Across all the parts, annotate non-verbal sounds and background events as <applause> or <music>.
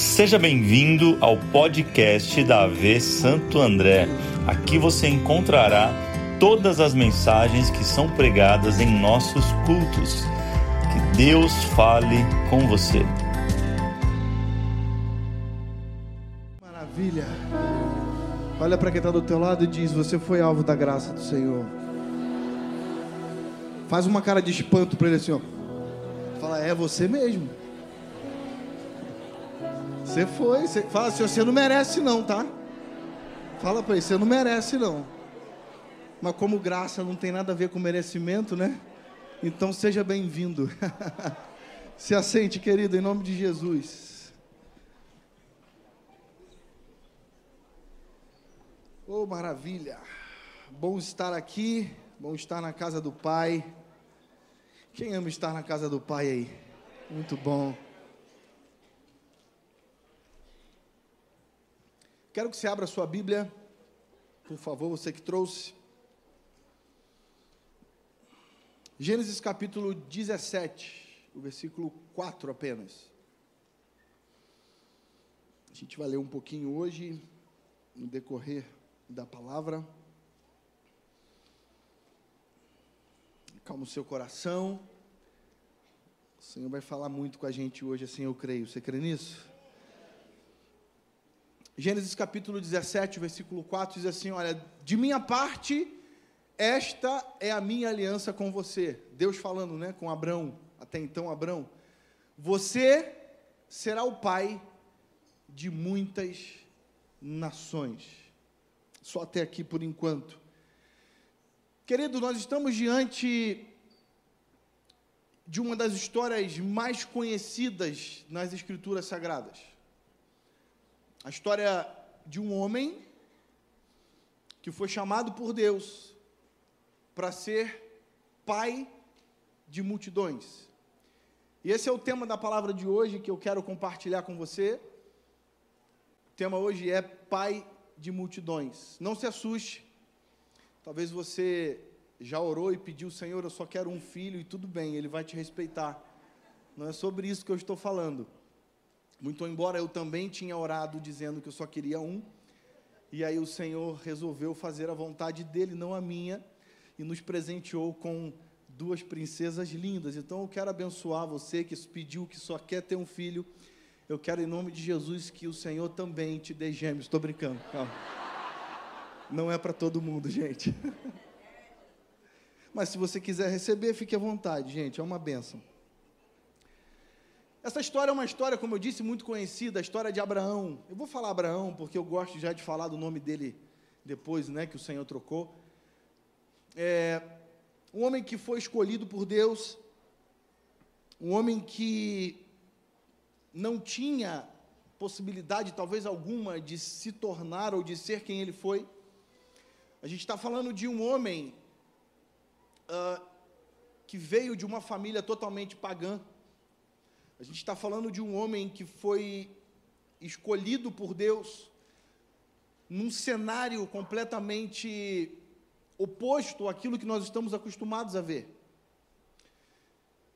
Seja bem-vindo ao podcast da AV Santo André. Aqui você encontrará todas as mensagens que são pregadas em nossos cultos. Que Deus fale com você. Maravilha. Olha para quem está do teu lado e diz: Você foi alvo da graça do Senhor. Faz uma cara de espanto para ele assim, ó. Fala, é você mesmo. Você foi. Você, fala assim, você não merece não, tá? Fala para ele, você não merece não. Mas como graça não tem nada a ver com merecimento, né? Então seja bem-vindo. <laughs> Se assente, querido, em nome de Jesus. Oh, maravilha. Bom estar aqui, bom estar na casa do Pai. Quem ama estar na casa do Pai aí? Muito bom. Quero que você abra sua Bíblia, por favor, você que trouxe. Gênesis capítulo 17, o versículo 4 apenas. A gente vai ler um pouquinho hoje, no decorrer da palavra. Calma o seu coração. O Senhor vai falar muito com a gente hoje, assim eu creio. Você crê nisso? Gênesis capítulo 17, versículo 4 diz assim: Olha, de minha parte, esta é a minha aliança com você. Deus falando, né, com Abraão, até então Abraão. Você será o pai de muitas nações. Só até aqui por enquanto. Querido, nós estamos diante de uma das histórias mais conhecidas nas Escrituras Sagradas a história de um homem que foi chamado por Deus para ser pai de multidões. E esse é o tema da palavra de hoje que eu quero compartilhar com você. O tema hoje é pai de multidões. Não se assuste. Talvez você já orou e pediu, Senhor, eu só quero um filho e tudo bem, ele vai te respeitar. Não é sobre isso que eu estou falando. Muito embora eu também tinha orado dizendo que eu só queria um, e aí o Senhor resolveu fazer a vontade dele, não a minha, e nos presenteou com duas princesas lindas. Então eu quero abençoar você que pediu que só quer ter um filho. Eu quero, em nome de Jesus, que o Senhor também te dê gêmeos. Estou brincando, calma. Não é para todo mundo, gente. <laughs> Mas se você quiser receber, fique à vontade, gente. É uma bênção. Essa história é uma história, como eu disse, muito conhecida, a história de Abraão. Eu vou falar Abraão porque eu gosto já de falar do nome dele depois, né, que o Senhor trocou. É, um homem que foi escolhido por Deus, um homem que não tinha possibilidade, talvez alguma, de se tornar ou de ser quem ele foi. A gente está falando de um homem uh, que veio de uma família totalmente pagã a gente está falando de um homem que foi escolhido por Deus num cenário completamente oposto àquilo que nós estamos acostumados a ver.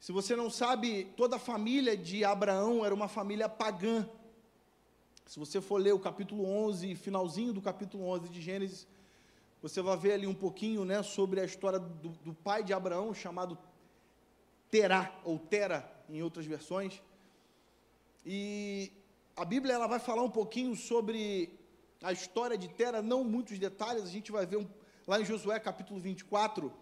Se você não sabe, toda a família de Abraão era uma família pagã. Se você for ler o capítulo 11, finalzinho do capítulo 11 de Gênesis, você vai ver ali um pouquinho né, sobre a história do, do pai de Abraão, chamado Terá, ou Tera, em outras versões. E a Bíblia ela vai falar um pouquinho sobre a história de Tera, não muitos detalhes, a gente vai ver um, lá em Josué capítulo 24,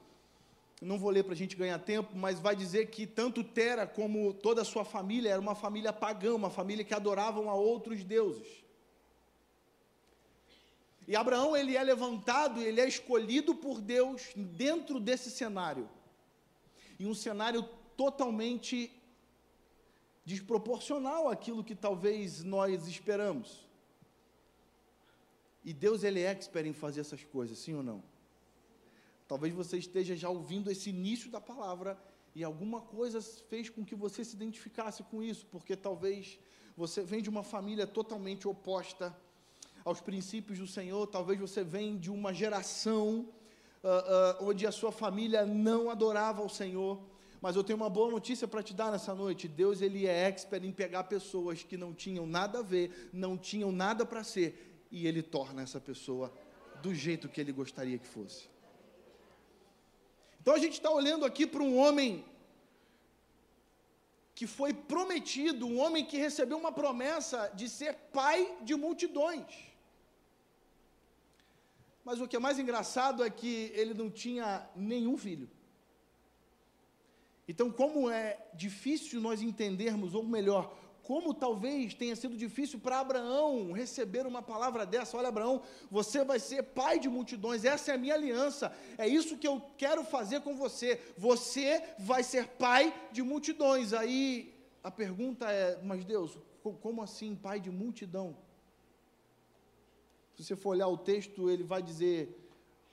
não vou ler para a gente ganhar tempo, mas vai dizer que tanto Tera como toda a sua família era uma família pagã, uma família que adoravam a outros deuses. E Abraão ele é levantado, ele é escolhido por Deus dentro desse cenário. E um cenário totalmente desproporcional àquilo que talvez nós esperamos. E Deus ele é expert em fazer essas coisas, sim ou não? Talvez você esteja já ouvindo esse início da palavra e alguma coisa fez com que você se identificasse com isso, porque talvez você vem de uma família totalmente oposta aos princípios do Senhor, talvez você vem de uma geração uh, uh, onde a sua família não adorava ao Senhor, Mas eu tenho uma boa notícia para te dar nessa noite. Deus ele é expert em pegar pessoas que não tinham nada a ver, não tinham nada para ser, e ele torna essa pessoa do jeito que ele gostaria que fosse. Então a gente está olhando aqui para um homem que foi prometido, um homem que recebeu uma promessa de ser pai de multidões. Mas o que é mais engraçado é que ele não tinha nenhum filho. Então, como é difícil nós entendermos, ou melhor, como talvez tenha sido difícil para Abraão receber uma palavra dessa: olha, Abraão, você vai ser pai de multidões, essa é a minha aliança, é isso que eu quero fazer com você. Você vai ser pai de multidões. Aí a pergunta é: mas Deus, como assim pai de multidão? Se você for olhar o texto, ele vai dizer: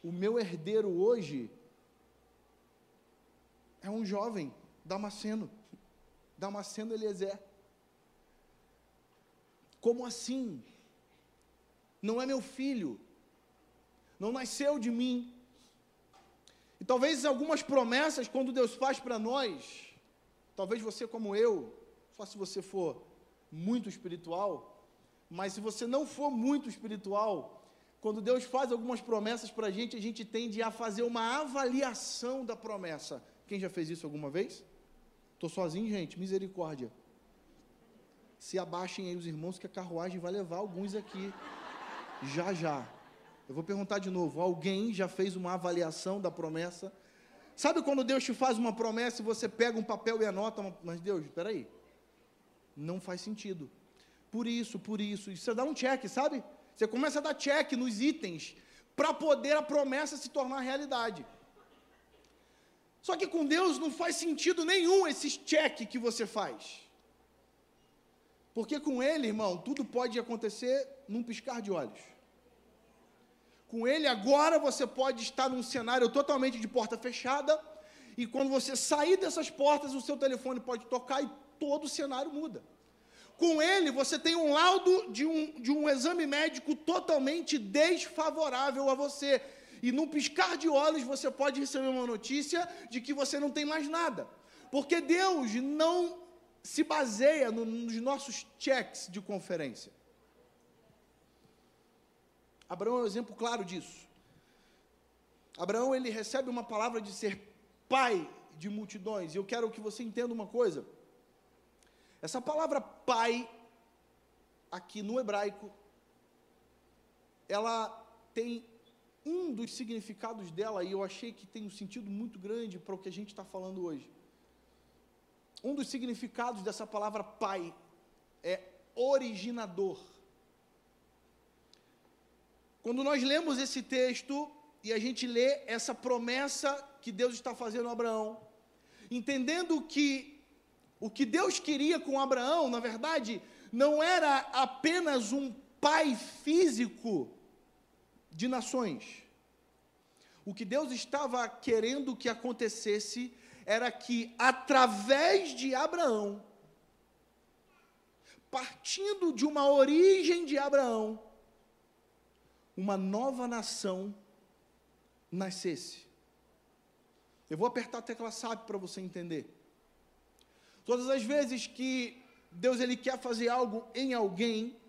o meu herdeiro hoje é um jovem, Damasceno, Damasceno Eliezer. Como assim? Não é meu filho, não nasceu de mim. E talvez algumas promessas, quando Deus faz para nós, talvez você como eu, só se você for muito espiritual, mas se você não for muito espiritual, quando Deus faz algumas promessas para a gente, a gente tende a fazer uma avaliação da promessa. Quem já fez isso alguma vez? Estou sozinho, gente, misericórdia se abaixem aí os irmãos, que a carruagem vai levar alguns aqui. Já, já. Eu vou perguntar de novo: alguém já fez uma avaliação da promessa? Sabe quando Deus te faz uma promessa e você pega um papel e anota, mas Deus, espera aí, não faz sentido. Por isso, por isso, você dá um check, sabe? Você começa a dar check nos itens para poder a promessa se tornar realidade. Só que com Deus não faz sentido nenhum esses check que você faz. Porque com Ele, irmão, tudo pode acontecer num piscar de olhos. Com Ele, agora você pode estar num cenário totalmente de porta fechada, e quando você sair dessas portas, o seu telefone pode tocar e todo o cenário muda. Com ele, você tem um laudo de um, de um exame médico totalmente desfavorável a você. E num piscar de olhos, você pode receber uma notícia de que você não tem mais nada. Porque Deus não se baseia no, nos nossos checks de conferência. Abraão é um exemplo claro disso. Abraão ele recebe uma palavra de ser pai de multidões. E eu quero que você entenda uma coisa. Essa palavra pai aqui no hebraico ela tem um dos significados dela e eu achei que tem um sentido muito grande para o que a gente está falando hoje. Um dos significados dessa palavra pai é originador. Quando nós lemos esse texto e a gente lê essa promessa que Deus está fazendo a Abraão, entendendo que o que Deus queria com Abraão, na verdade, não era apenas um pai físico de nações. O que Deus estava querendo que acontecesse era que, através de Abraão, partindo de uma origem de Abraão, uma nova nação nascesse. Eu vou apertar a tecla SAP para você entender. Todas as vezes que Deus ele quer fazer algo em alguém,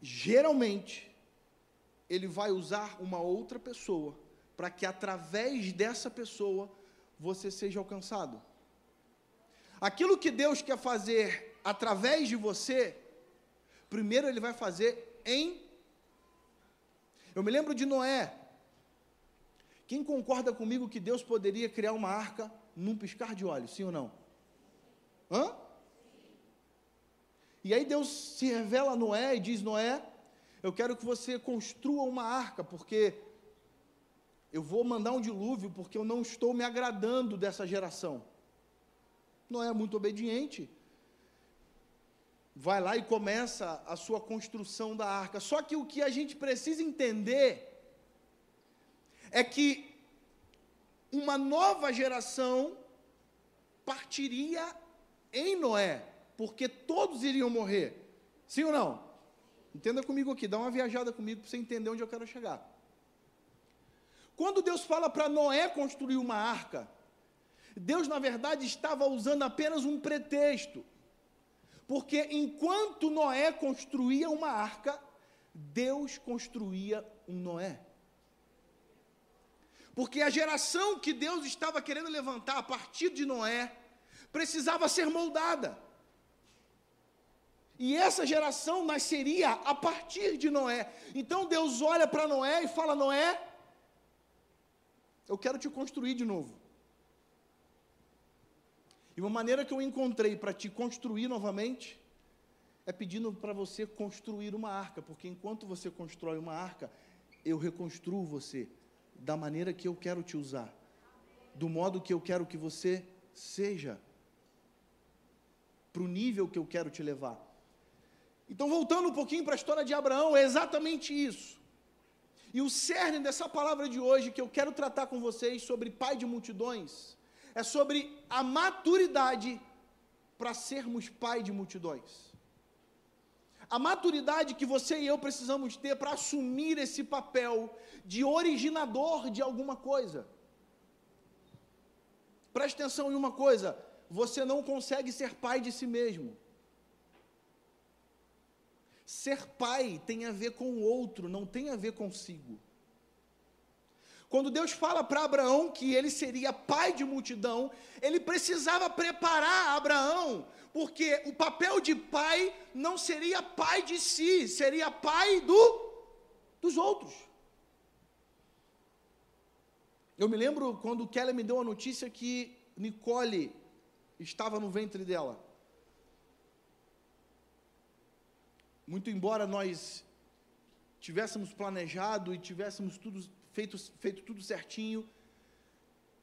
geralmente ele vai usar uma outra pessoa para que através dessa pessoa você seja alcançado. Aquilo que Deus quer fazer através de você, primeiro Ele vai fazer em. Eu me lembro de Noé. Quem concorda comigo que Deus poderia criar uma arca num piscar de olhos, sim ou não? Hã? E aí Deus se revela a Noé e diz: Noé, eu quero que você construa uma arca, porque eu vou mandar um dilúvio porque eu não estou me agradando dessa geração. Noé é muito obediente. Vai lá e começa a sua construção da arca. Só que o que a gente precisa entender é que uma nova geração partiria em Noé, porque todos iriam morrer. Sim ou não? Entenda comigo aqui, dá uma viajada comigo para você entender onde eu quero chegar. Quando Deus fala para Noé construir uma arca, Deus, na verdade, estava usando apenas um pretexto. Porque enquanto Noé construía uma arca, Deus construía um Noé. Porque a geração que Deus estava querendo levantar a partir de Noé precisava ser moldada. E essa geração nasceria a partir de Noé. Então Deus olha para Noé e fala: Noé, eu quero te construir de novo. E uma maneira que eu encontrei para te construir novamente é pedindo para você construir uma arca, porque enquanto você constrói uma arca, eu reconstruo você da maneira que eu quero te usar, do modo que eu quero que você seja, para o nível que eu quero te levar. Então, voltando um pouquinho para a história de Abraão, é exatamente isso. E o cerne dessa palavra de hoje que eu quero tratar com vocês sobre pai de multidões é sobre a maturidade para sermos pai de multidões. A maturidade que você e eu precisamos ter para assumir esse papel de originador de alguma coisa. Preste atenção em uma coisa: você não consegue ser pai de si mesmo. Ser pai tem a ver com o outro, não tem a ver consigo. Quando Deus fala para Abraão que ele seria pai de multidão, ele precisava preparar Abraão, porque o papel de pai não seria pai de si, seria pai do dos outros. Eu me lembro quando Kelly me deu a notícia que Nicole estava no ventre dela. Muito embora nós tivéssemos planejado e tivéssemos tudo feito, feito tudo certinho,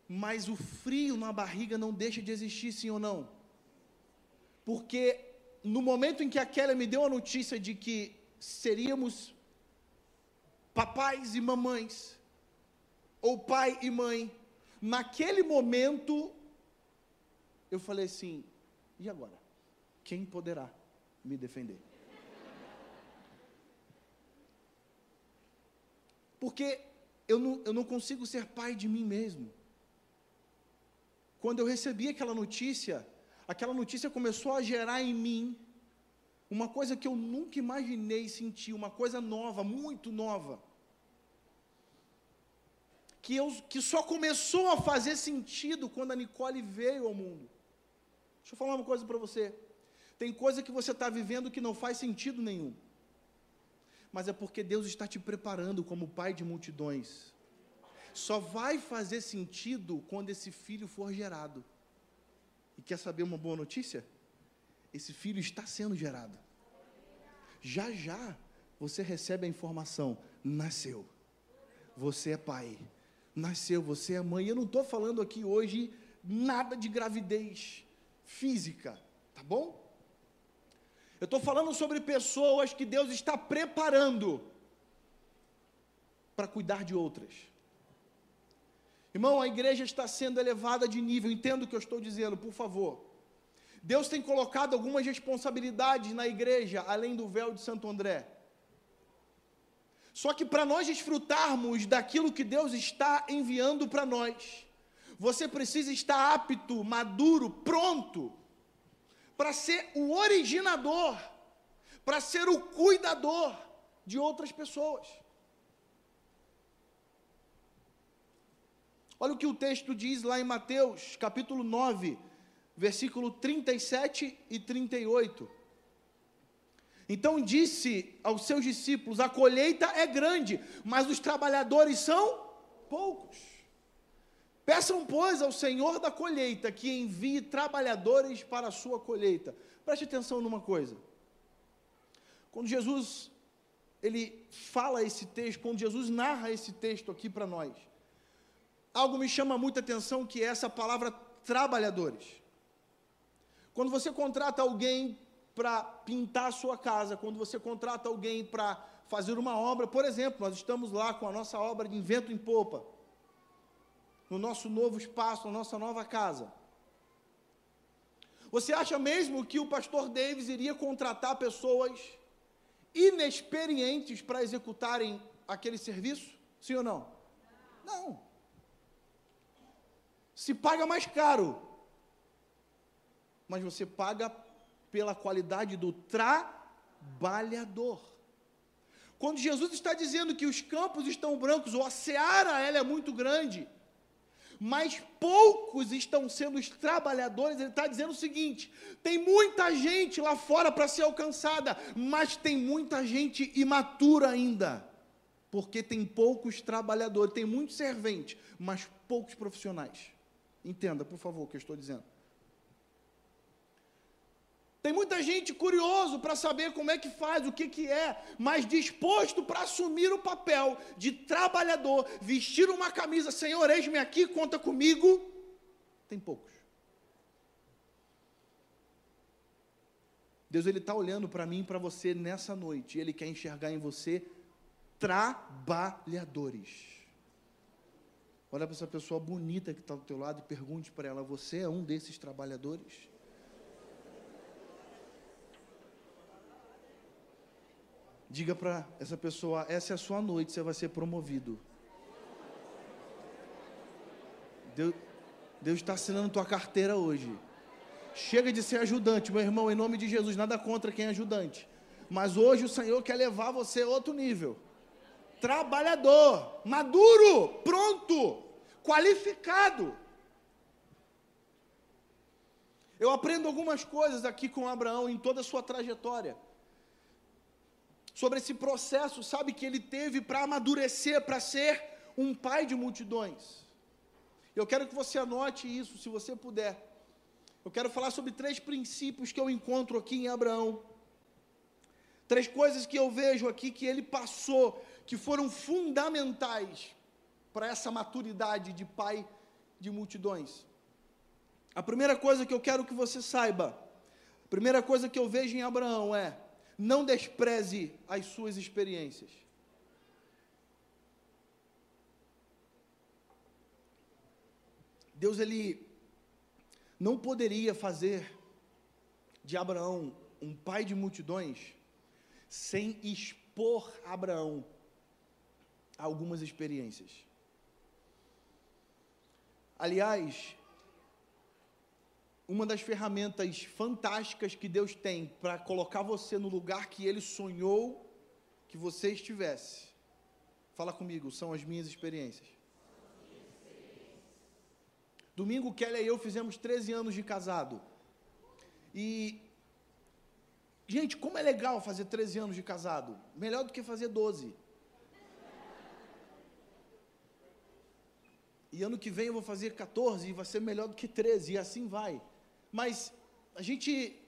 mas o frio na barriga não deixa de existir, sim ou não? Porque no momento em que a Kelly me deu a notícia de que seríamos papais e mamães, ou pai e mãe, naquele momento, eu falei assim: e agora? Quem poderá me defender? Porque eu não, eu não consigo ser pai de mim mesmo. Quando eu recebi aquela notícia, aquela notícia começou a gerar em mim uma coisa que eu nunca imaginei sentir, uma coisa nova, muito nova. Que, eu, que só começou a fazer sentido quando a Nicole veio ao mundo. Deixa eu falar uma coisa para você. Tem coisa que você está vivendo que não faz sentido nenhum mas é porque Deus está te preparando como pai de multidões. Só vai fazer sentido quando esse filho for gerado. E quer saber uma boa notícia? Esse filho está sendo gerado. Já já você recebe a informação: nasceu. Você é pai. Nasceu, você é mãe. Eu não estou falando aqui hoje nada de gravidez física, tá bom? Eu estou falando sobre pessoas que Deus está preparando para cuidar de outras. Irmão, a igreja está sendo elevada de nível, entenda o que eu estou dizendo, por favor. Deus tem colocado algumas responsabilidades na igreja, além do véu de Santo André. Só que para nós desfrutarmos daquilo que Deus está enviando para nós, você precisa estar apto, maduro, pronto para ser o originador, para ser o cuidador de outras pessoas. Olha o que o texto diz lá em Mateus, capítulo 9, versículo 37 e 38. Então disse aos seus discípulos: A colheita é grande, mas os trabalhadores são poucos. Peçam, pois, ao Senhor da colheita que envie trabalhadores para a sua colheita. Preste atenção numa coisa. Quando Jesus ele fala esse texto, quando Jesus narra esse texto aqui para nós, algo me chama muita atenção que é essa palavra trabalhadores. Quando você contrata alguém para pintar a sua casa, quando você contrata alguém para fazer uma obra, por exemplo, nós estamos lá com a nossa obra de invento em popa no nosso novo espaço, na nossa nova casa. Você acha mesmo que o pastor Davis iria contratar pessoas inexperientes para executarem aquele serviço? Sim ou não? Não. se paga mais caro, mas você paga pela qualidade do trabalhador. Quando Jesus está dizendo que os campos estão brancos, ou a seara ela é muito grande, mas poucos estão sendo os trabalhadores, ele está dizendo o seguinte: tem muita gente lá fora para ser alcançada, mas tem muita gente imatura ainda, porque tem poucos trabalhadores, tem muitos serventes, mas poucos profissionais. Entenda, por favor, o que eu estou dizendo. Tem muita gente curioso para saber como é que faz, o que, que é, mas disposto para assumir o papel de trabalhador, vestir uma camisa, Senhor, eis-me aqui, conta comigo. Tem poucos. Deus ele está olhando para mim e para você nessa noite. Ele quer enxergar em você trabalhadores. Olha para essa pessoa bonita que está do teu lado e pergunte para ela: Você é um desses trabalhadores? Diga para essa pessoa: essa é a sua noite, você vai ser promovido. Deus, está assinando tua carteira hoje. Chega de ser ajudante, meu irmão, em nome de Jesus, nada contra quem é ajudante. Mas hoje o Senhor quer levar você a outro nível. Trabalhador, maduro, pronto, qualificado. Eu aprendo algumas coisas aqui com Abraão em toda a sua trajetória sobre esse processo, sabe, que ele teve para amadurecer, para ser um pai de multidões. Eu quero que você anote isso, se você puder. Eu quero falar sobre três princípios que eu encontro aqui em Abraão. Três coisas que eu vejo aqui que ele passou, que foram fundamentais para essa maturidade de pai de multidões. A primeira coisa que eu quero que você saiba, a primeira coisa que eu vejo em Abraão é: não despreze as suas experiências. Deus ele não poderia fazer de Abraão um pai de multidões sem expor Abraão a algumas experiências. Aliás, uma das ferramentas fantásticas que Deus tem para colocar você no lugar que Ele sonhou que você estivesse. Fala comigo, são as minhas experiências. Domingo, Kelly e eu fizemos 13 anos de casado. E, gente, como é legal fazer 13 anos de casado. Melhor do que fazer 12. E ano que vem eu vou fazer 14 e vai ser melhor do que 13, e assim vai. Mas a gente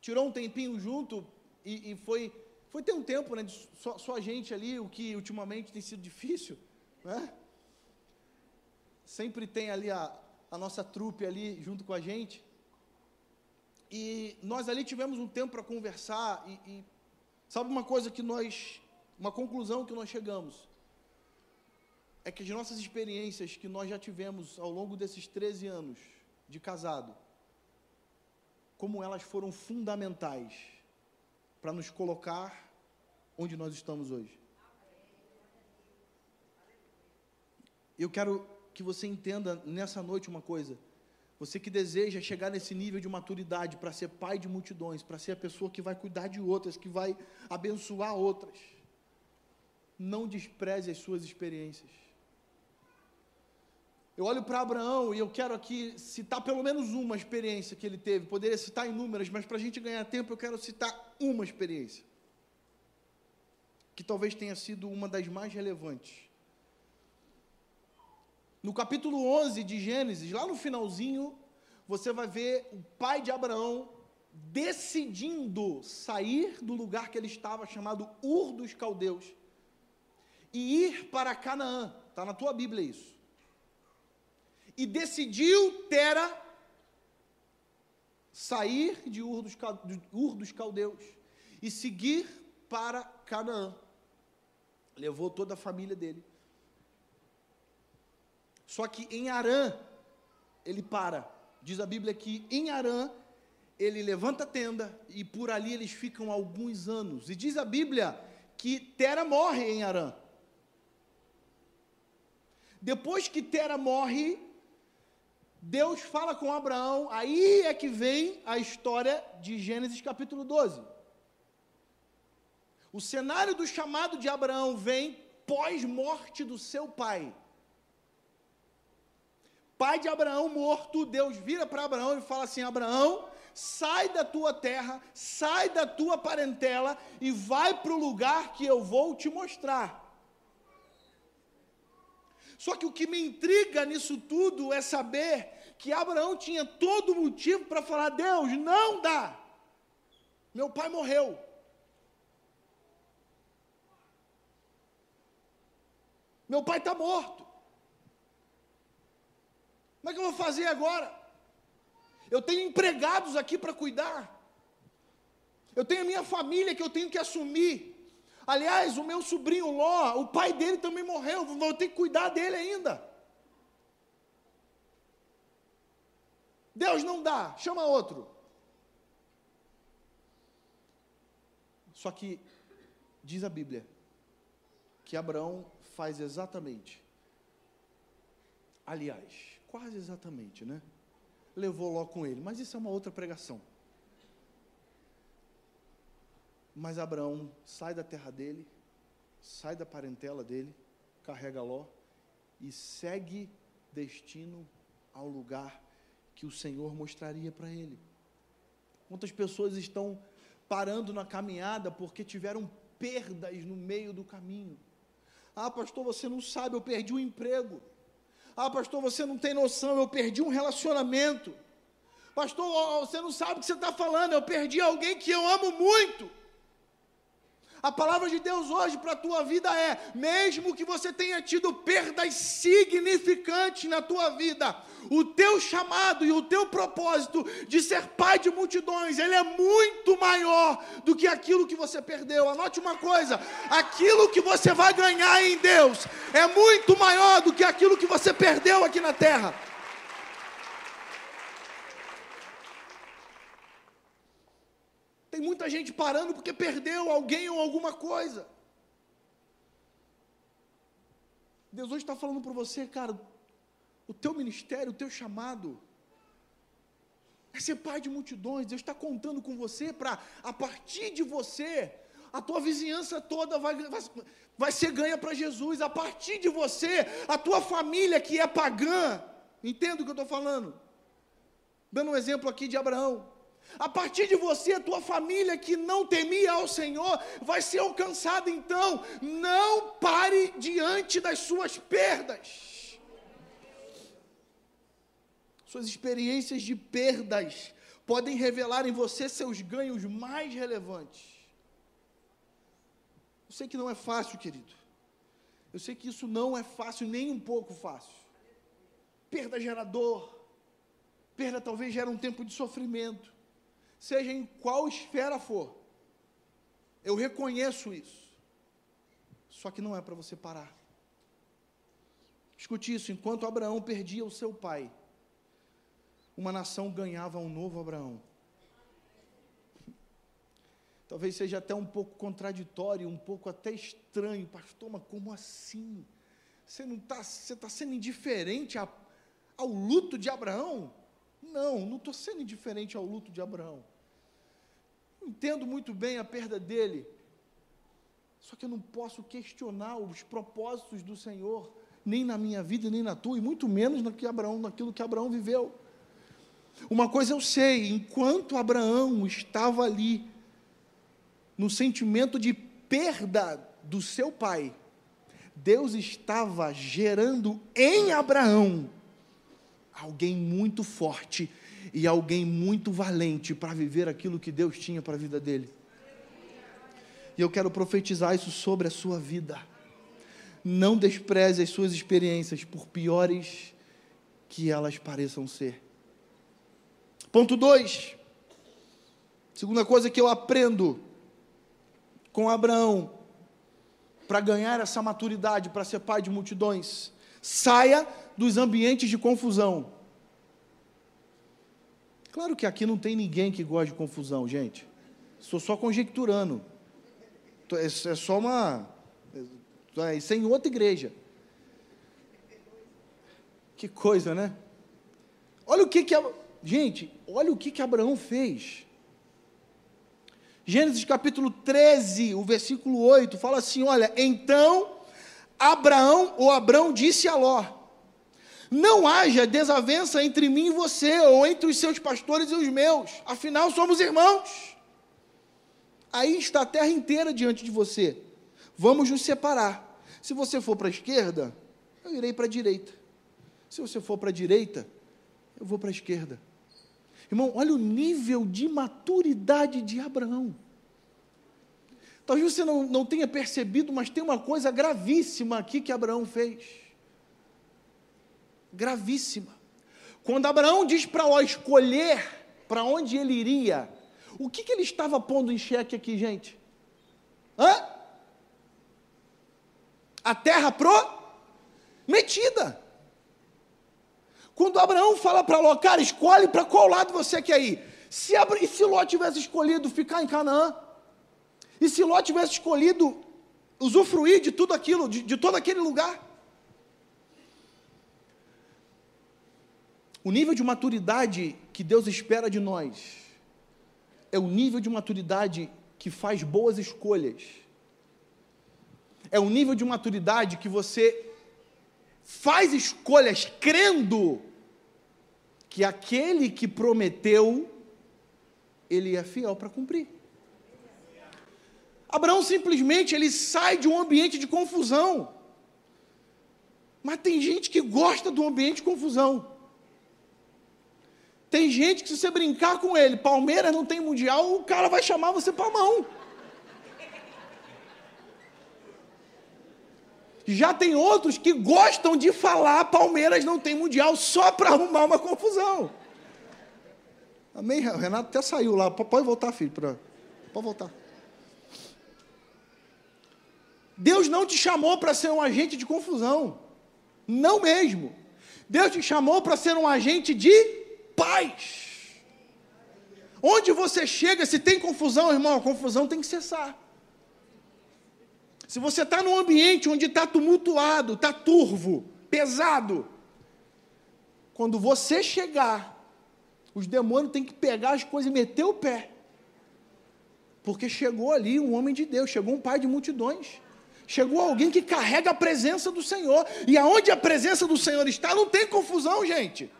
tirou um tempinho junto e, e foi, foi ter um tempo, né, só, só, a gente ali, o que ultimamente tem sido difícil, né? Sempre tem ali a, a nossa trupe ali junto com a gente. E nós ali tivemos um tempo para conversar e, e sabe uma coisa que nós, uma conclusão que nós chegamos, é que as nossas experiências que nós já tivemos ao longo desses 13 anos de casado, como elas foram fundamentais para nos colocar onde nós estamos hoje. Eu quero que você entenda nessa noite uma coisa. Você que deseja chegar nesse nível de maturidade para ser pai de multidões, para ser a pessoa que vai cuidar de outras, que vai abençoar outras, não despreze as suas experiências. Eu olho para Abraão e eu quero aqui citar pelo menos uma experiência que ele teve. Poderia citar inúmeras, mas para a gente ganhar tempo eu quero citar uma experiência. Que talvez tenha sido uma das mais relevantes. No capítulo 11 de Gênesis, lá no finalzinho, você vai ver o pai de Abraão decidindo sair do lugar que ele estava, chamado Ur dos Caldeus, e ir para Canaã. Está na tua Bíblia isso e decidiu Tera sair de Ur dos, Ur dos Caldeus e seguir para Canaã. Levou toda a família dele. Só que em Arã, ele para. Diz a Bíblia que em Arã, ele levanta a tenda e por ali eles ficam alguns anos. E diz a Bíblia que Tera morre em Arã. Depois que Tera morre, Deus fala com Abraão, aí é que vem a história de Gênesis capítulo 12. O cenário do chamado de Abraão vem pós-morte do seu pai. Pai de Abraão morto, Deus vira para Abraão e fala assim: Abraão, sai da tua terra, sai da tua parentela e vai para o lugar que eu vou te mostrar. Só que o que me intriga nisso tudo é saber que Abraão tinha todo motivo para falar: Deus, não dá. Meu pai morreu. Meu pai está morto. Como é que eu vou fazer agora? Eu tenho empregados aqui para cuidar. Eu tenho a minha família que eu tenho que assumir. Aliás, o meu sobrinho Ló, o pai dele também morreu, vou ter que cuidar dele ainda. Deus não dá, chama outro. Só que, diz a Bíblia, que Abraão faz exatamente. Aliás, quase exatamente, né? Levou Ló com ele, mas isso é uma outra pregação. Mas Abraão sai da terra dele, sai da parentela dele, carrega Ló e segue destino ao lugar que o Senhor mostraria para ele. Quantas pessoas estão parando na caminhada porque tiveram perdas no meio do caminho? Ah, pastor, você não sabe, eu perdi um emprego. Ah, pastor, você não tem noção, eu perdi um relacionamento. Pastor, você não sabe o que você está falando, eu perdi alguém que eu amo muito. A palavra de Deus hoje para a tua vida é: mesmo que você tenha tido perdas significantes na tua vida, o teu chamado e o teu propósito de ser pai de multidões, ele é muito maior do que aquilo que você perdeu. Anote uma coisa: aquilo que você vai ganhar em Deus é muito maior do que aquilo que você perdeu aqui na terra. Muita gente parando porque perdeu alguém ou alguma coisa. Deus hoje está falando para você, cara, o teu ministério, o teu chamado, é ser pai de multidões. Deus está contando com você para, a partir de você, a tua vizinhança toda vai, vai, vai ser ganha para Jesus. A partir de você, a tua família que é pagã, entenda o que eu estou falando? Dando um exemplo aqui de Abraão. A partir de você, a tua família que não temia ao Senhor vai ser alcançada. Então, não pare diante das suas perdas. Suas experiências de perdas podem revelar em você seus ganhos mais relevantes. Eu sei que não é fácil, querido. Eu sei que isso não é fácil, nem um pouco fácil. Perda gera dor. Perda talvez gera um tempo de sofrimento seja em qual esfera for. Eu reconheço isso. Só que não é para você parar. Escute isso: enquanto Abraão perdia o seu pai, uma nação ganhava um novo Abraão. Talvez seja até um pouco contraditório, um pouco até estranho, pastor, mas como assim? Você não está, você está sendo indiferente a, ao luto de Abraão? Não, não estou sendo indiferente ao luto de Abraão. Entendo muito bem a perda dele. Só que eu não posso questionar os propósitos do Senhor, nem na minha vida, nem na tua, e muito menos no que Abraão, naquilo que Abraão viveu. Uma coisa eu sei, enquanto Abraão estava ali, no sentimento de perda do seu pai, Deus estava gerando em Abraão alguém muito forte e alguém muito valente para viver aquilo que Deus tinha para a vida dele. E eu quero profetizar isso sobre a sua vida. Não despreze as suas experiências, por piores que elas pareçam ser. Ponto 2. Segunda coisa que eu aprendo com Abraão para ganhar essa maturidade, para ser pai de multidões. Saia dos ambientes de confusão. Claro que aqui não tem ninguém que gosta de confusão, gente. Estou só conjecturando. É, é só uma. É, isso é em outra igreja. Que coisa, né? Olha o que que. Gente, olha o que que Abraão fez. Gênesis capítulo 13, o versículo 8, fala assim: Olha, então Abraão, ou Abraão disse a Ló: Não haja desavença entre mim e você, ou entre os seus pastores e os meus, afinal somos irmãos. Aí está a terra inteira diante de você. Vamos nos separar. Se você for para a esquerda, eu irei para a direita. Se você for para a direita, eu vou para a esquerda. Irmão, olha o nível de maturidade de Abraão. Talvez você não, não tenha percebido, mas tem uma coisa gravíssima aqui que Abraão fez. Gravíssima. Quando Abraão diz para Ló escolher para onde ele iria, o que, que ele estava pondo em xeque aqui, gente? Hã? A terra prometida. Quando Abraão fala para Ló, cara, escolhe para qual lado você quer ir. Se, e se Ló tivesse escolhido ficar em Canaã? E se Ló tivesse escolhido usufruir de tudo aquilo, de, de todo aquele lugar? O nível de maturidade que Deus espera de nós é o nível de maturidade que faz boas escolhas. É o nível de maturidade que você faz escolhas crendo que aquele que prometeu, ele é fiel para cumprir. Abraão simplesmente ele sai de um ambiente de confusão. Mas tem gente que gosta do ambiente de confusão. Tem gente que se você brincar com ele, Palmeiras não tem mundial, o cara vai chamar você para mão. Já tem outros que gostam de falar Palmeiras não tem mundial só para arrumar uma confusão. Amém? O Renato até saiu lá. Pode voltar, filho. Pra... Pode voltar. Deus não te chamou para ser um agente de confusão. Não mesmo. Deus te chamou para ser um agente de paz. Onde você chega, se tem confusão, irmão, a confusão tem que cessar. Se você está num ambiente onde está tumultuado, está turvo, pesado, quando você chegar, os demônios têm que pegar as coisas e meter o pé. Porque chegou ali um homem de Deus, chegou um pai de multidões. Chegou alguém que carrega a presença do Senhor. E aonde a presença do Senhor está, não tem confusão, gente.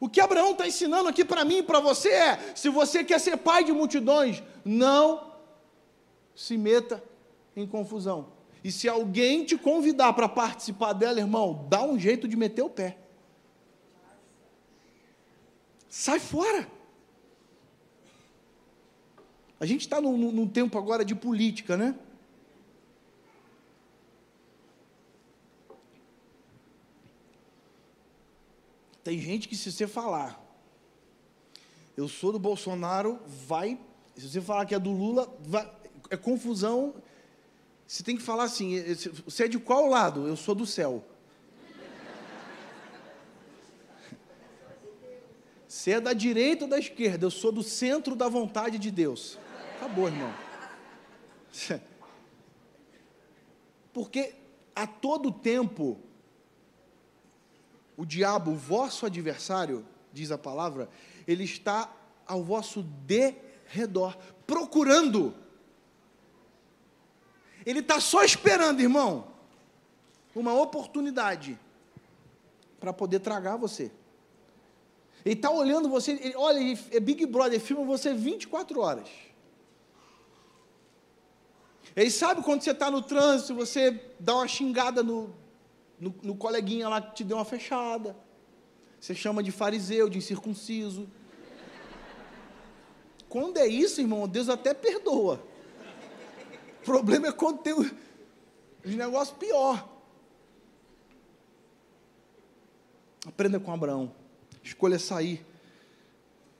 O que Abraão está ensinando aqui para mim e para você é: se você quer ser pai de multidões, não se meta em confusão. E se alguém te convidar para participar dela, irmão, dá um jeito de meter o pé. Sai fora. A gente está num, num, tempo agora de política, né? Tem gente que, se você falar, eu sou do Bolsonaro, vai. Se você falar que é do Lula, vai, é confusão. Você tem que falar assim: você é de qual lado? Eu sou do céu. <laughs> Você é da direita ou da esquerda? Eu sou do centro da vontade de Deus. Acabou, irmão. <laughs> Porque a todo tempo, o diabo, o vosso adversário, diz a palavra, ele está ao vosso derredor, procurando ele está só esperando, irmão, uma oportunidade para poder tragar você. Ele está olhando você, ele, olha, ele, é Big Brother, filma você 24 horas. Ele sabe quando você está no trânsito, você dá uma xingada no, no, no, coleguinha lá que te deu uma fechada. Você chama de fariseu, de incircunciso. Quando é isso, irmão, Deus até perdoa problema é quando tem os negócios pior. Aprenda com Abraão. Escolha sair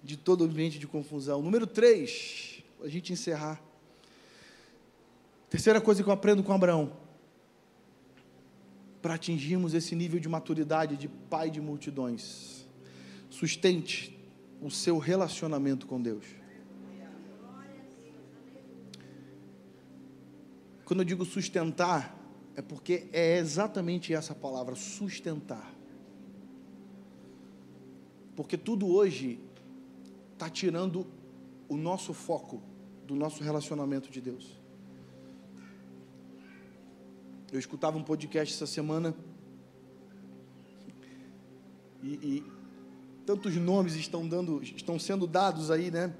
de todo ambiente de confusão. Número 3, a gente encerrar. Terceira coisa que eu aprendo com Abraão. Para atingirmos esse nível de maturidade de pai de multidões. Sustente o seu relacionamento com Deus. Quando eu digo sustentar, é porque é exatamente essa palavra, sustentar. Porque tudo hoje está tirando o nosso foco do nosso relacionamento de Deus. Eu escutava um podcast essa semana e, e tantos nomes estão dando, estão sendo dados aí, né?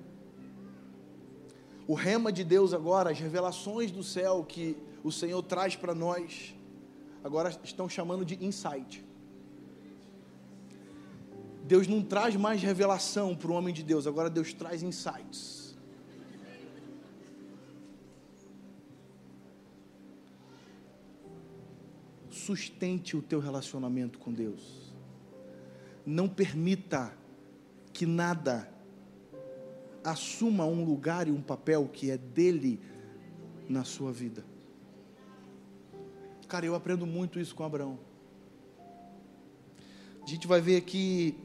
O rema de Deus agora, as revelações do céu que o Senhor traz para nós, agora estão chamando de insight. Deus não traz mais revelação para o homem de Deus, agora Deus traz insights. Sustente o teu relacionamento com Deus. Não permita que nada assuma um lugar e um papel que é dele na sua vida. Cara, eu aprendo muito isso com Abraão. A gente vai ver aqui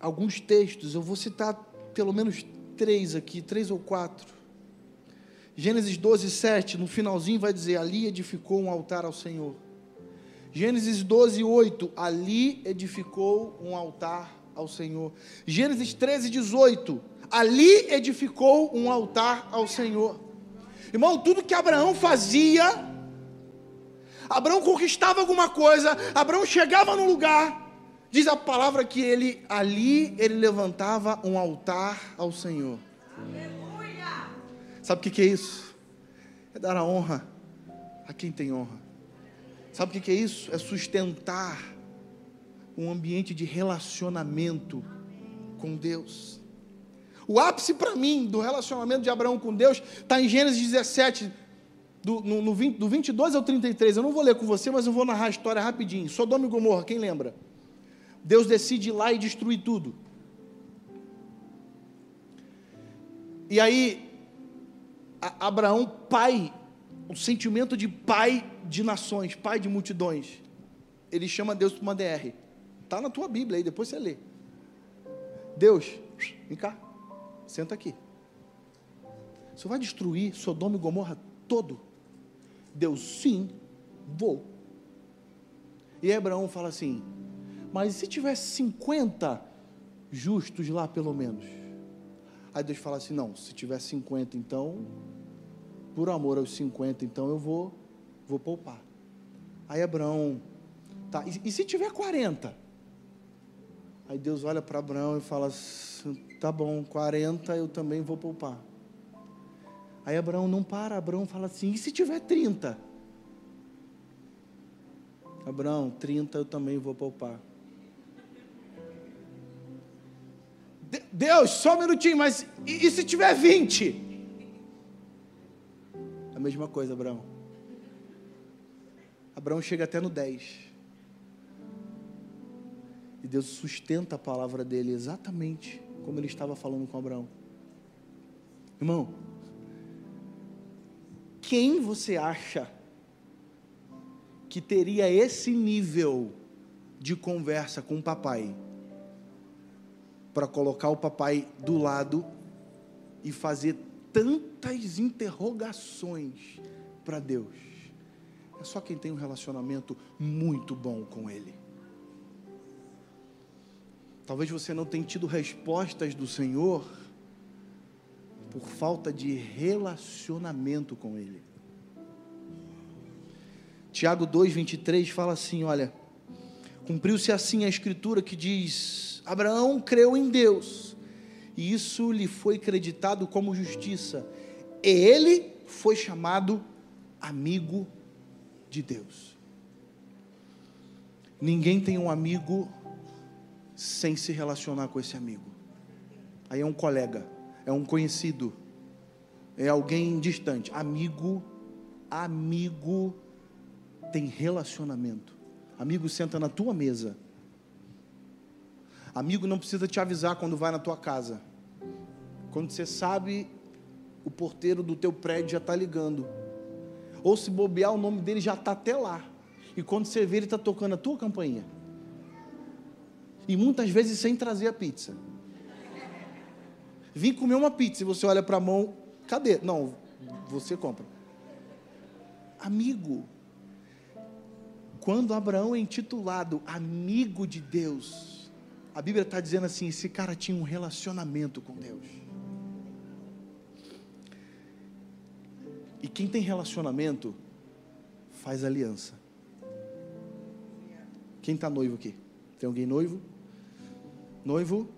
alguns textos, eu vou citar pelo menos três aqui, três ou quatro. Gênesis 12, 7, no finalzinho vai dizer: Ali edificou um altar ao Senhor. Gênesis 12, 8, ali edificou um altar ao Senhor. Gênesis 13, 18, ali edificou um altar ao Senhor. Irmão, tudo que Abraão fazia, Abraão conquistava alguma coisa, Abraão chegava num lugar, Diz a palavra que ele ali ele levantava um altar ao Senhor. Sabe o que, é isso? É dar a honra a quem tem honra. Sabe o que, que é isso? É sustentar um ambiente de relacionamento com Deus. O ápice para mim do relacionamento de Abraão com Deus está em Gênesis 17, do, no, no 20, do 22 ao 33. Eu não vou ler com você, mas eu vou narrar a história rapidinho. Sodoma e Gomorra, quem lembra? Deus decide ir lá e destruir tudo. E aí, Abraão, pai, o sentimento de pai de nações, pai de multidões, ele chama Deus para uma DR. Está na tua Bíblia aí, depois você lê. Deus, vem cá, senta aqui. Você vai destruir Sodoma e Gomorra todo? Deus, sim, vou. E Abraão fala assim: mas se tivesse 50 justos lá, pelo menos? Aí Deus fala assim: não, se tiver 50, então, por amor aos 50, então eu vou, vou poupar. Aí Abraão, tá, e, e se tiver 40? Aí Deus olha para Abraão e fala: tá bom, 40 eu também vou poupar. Aí Abraão não para, Abraão fala assim: e se tiver 30? Abraão, 30 eu também vou poupar. Deus, só um minutinho, mas e, e se tiver 20? A mesma coisa, Abraão. Abraão chega até no 10. E Deus sustenta a palavra dele exatamente como ele estava falando com Abraão. Irmão, quem você acha que teria esse nível de conversa com o papai? Para colocar o papai do lado e fazer tantas interrogações para Deus. É só quem tem um relacionamento muito bom com Ele. Talvez você não tenha tido respostas do Senhor por falta de relacionamento com Ele. Tiago 2,23 fala assim: olha, cumpriu-se assim a escritura que diz: Abraão creu em Deus, e isso lhe foi creditado como justiça. E ele foi chamado amigo de Deus. Ninguém tem um amigo sem se relacionar com esse amigo. Aí é um colega, é um conhecido, é alguém distante. Amigo, amigo tem relacionamento. Amigo senta na tua mesa Amigo não precisa te avisar quando vai na tua casa. Quando você sabe, o porteiro do teu prédio já está ligando. Ou se bobear, o nome dele já está até lá. E quando você vê, ele está tocando a tua campainha. E muitas vezes sem trazer a pizza. Vim comer uma pizza e você olha para a mão, cadê? Não, você compra. Amigo, quando Abraão é intitulado amigo de Deus, a Bíblia está dizendo assim: esse cara tinha um relacionamento com Deus. E quem tem relacionamento faz aliança. Quem está noivo aqui? Tem alguém noivo? Noivo?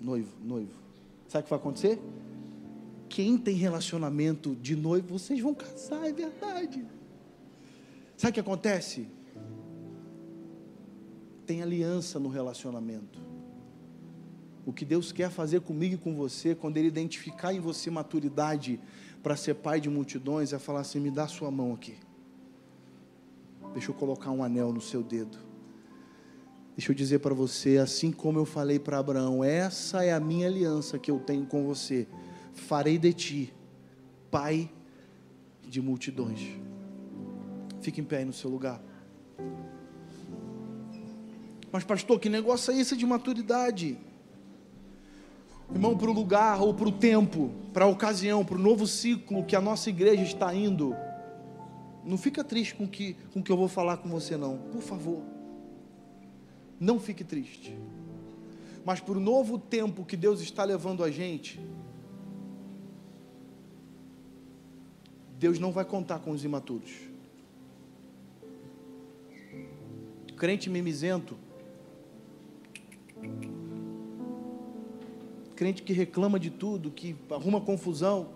Noivo, noivo. Sabe o que vai acontecer? Quem tem relacionamento de noivo, vocês vão casar, é verdade. Sabe o que acontece? Tem aliança no relacionamento. O que Deus quer fazer comigo e com você, quando Ele identificar em você maturidade para ser pai de multidões, é falar assim: me dá sua mão aqui. Deixa eu colocar um anel no seu dedo. Deixa eu dizer para você, assim como eu falei para Abraão, essa é a minha aliança que eu tenho com você. Farei de ti pai de multidões. Fique em pé aí no seu lugar. Mas, pastor, que negócio é esse de maturidade? Irmão, para o lugar ou para o tempo, para a ocasião, para o novo ciclo que a nossa igreja está indo, não fica triste com que, o com que eu vou falar com você, não, por favor. Não fique triste. Mas para o novo tempo que Deus está levando a gente, Deus não vai contar com os imaturos. Crente mimizento, crente que reclama de tudo, que arruma confusão.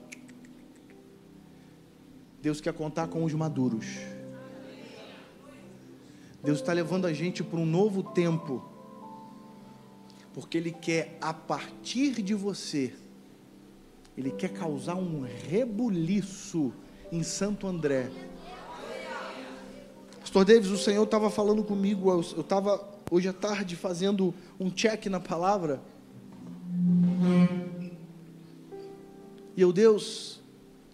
Deus quer contar com os maduros. Deus está levando a gente para um novo tempo, porque Ele quer, a partir de você, Ele quer causar um rebuliço em Santo André. Pastor Davis, o Senhor estava falando comigo, eu estava hoje à tarde fazendo um check na palavra. E eu, Deus,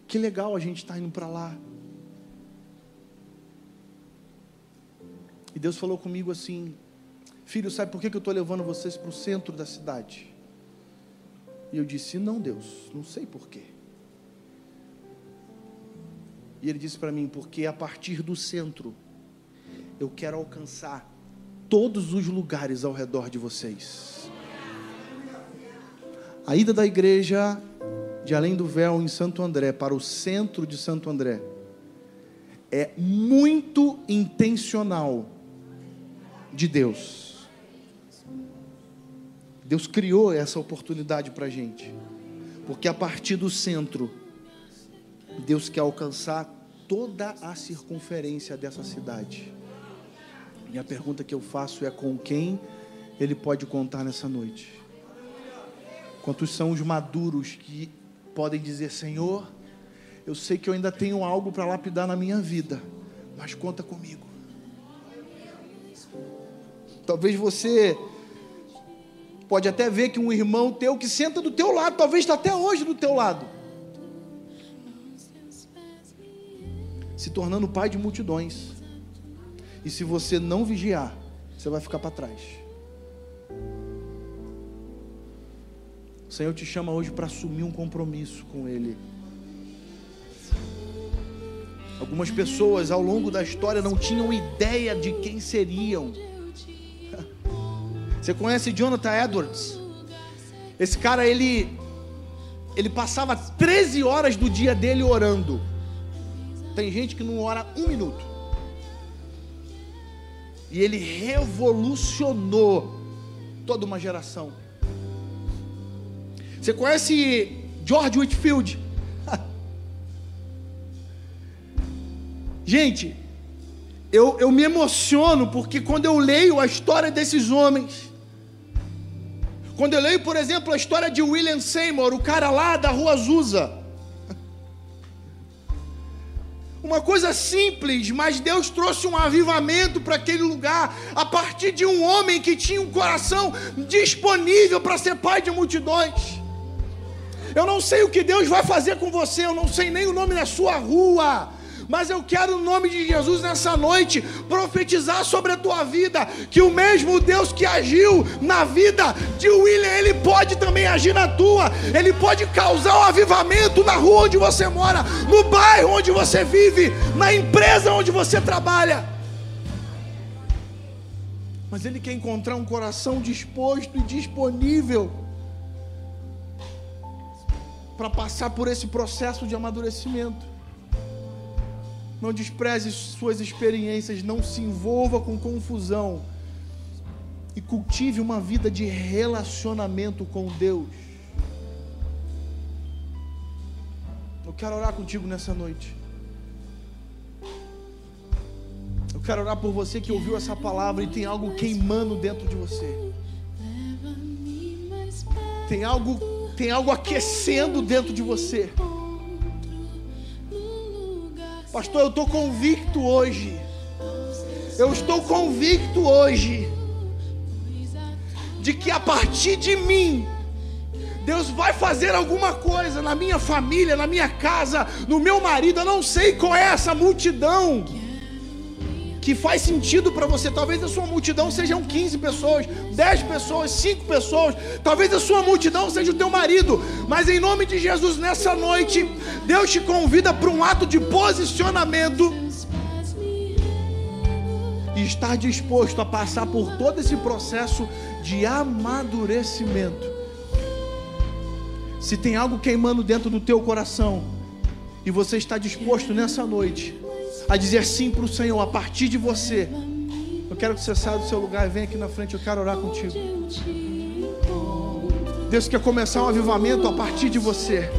que legal a gente está indo para lá. E Deus falou comigo assim: Filho, sabe por que eu estou levando vocês para o centro da cidade? E eu disse: Não, Deus, não sei porquê. E ele disse para mim: Porque a partir do centro, eu quero alcançar todos os lugares ao redor de vocês. A ida da igreja de Além do Véu em Santo André para o centro de Santo André é muito intencional de Deus. Deus criou essa oportunidade para a gente, porque a partir do centro, Deus quer alcançar toda a circunferência dessa cidade. E a pergunta que eu faço é: com quem Ele pode contar nessa noite? Quantos são os maduros que podem dizer: Senhor, eu sei que eu ainda tenho algo para lapidar na minha vida, mas conta comigo. Talvez você pode até ver que um irmão teu que senta do teu lado, talvez está até hoje do teu lado, se tornando pai de multidões. E se você não vigiar, você vai ficar para trás. O Senhor te chama hoje para assumir um compromisso com Ele. Algumas pessoas ao longo da história não tinham ideia de quem seriam. <laughs> Você conhece Jonathan Edwards? Esse cara, ele, ele passava 13 horas do dia dele orando. Tem gente que não ora um minuto. E ele revolucionou toda uma geração. Você conhece George Whitfield? <laughs> Gente, eu, eu me emociono porque quando eu leio a história desses homens, quando eu leio, por exemplo, a história de William Seymour, o cara lá da rua Azusa. Uma coisa simples, mas Deus trouxe um avivamento para aquele lugar a partir de um homem que tinha um coração disponível para ser pai de multidões. Eu não sei o que Deus vai fazer com você, eu não sei nem o nome da sua rua mas eu quero, no nome de Jesus, nessa noite, profetizar sobre a tua vida, que o mesmo Deus que agiu na vida de William, ele pode também agir na tua, ele pode causar um avivamento na rua onde você mora, no bairro onde você vive, na empresa onde você trabalha. Mas Ele quer encontrar um coração disposto e disponível para passar por esse processo de amadurecimento. Não despreze suas experiências, não se envolva com confusão e cultive uma vida de relacionamento com Deus. Eu quero orar contigo nessa noite. Eu quero orar por você que ouviu essa palavra e tem algo queimando dentro de você. Tem algo, tem algo aquecendo dentro de você. Pastor, eu estou convicto hoje. Eu estou convicto hoje de que a partir de mim Deus vai fazer alguma coisa na minha família, na minha casa, no meu marido. Eu não sei qual é essa multidão que faz sentido para você. Talvez a sua multidão sejam 15 pessoas, 10 pessoas, 5 pessoas. Talvez a sua multidão seja o teu marido. Mas em nome de Jesus, nessa noite, Deus te convida para um ato de posicionamento e estar disposto a passar por todo esse processo de amadurecimento. Se tem algo queimando dentro do teu coração e você está disposto nessa noite a dizer sim para o Senhor a partir de você, eu quero que você saia do seu lugar e venha aqui na frente, eu quero orar contigo. Deus quer começar um avivamento a partir de você.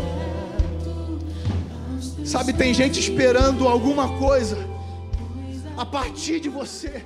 Sabe, tem gente esperando alguma coisa a partir de você.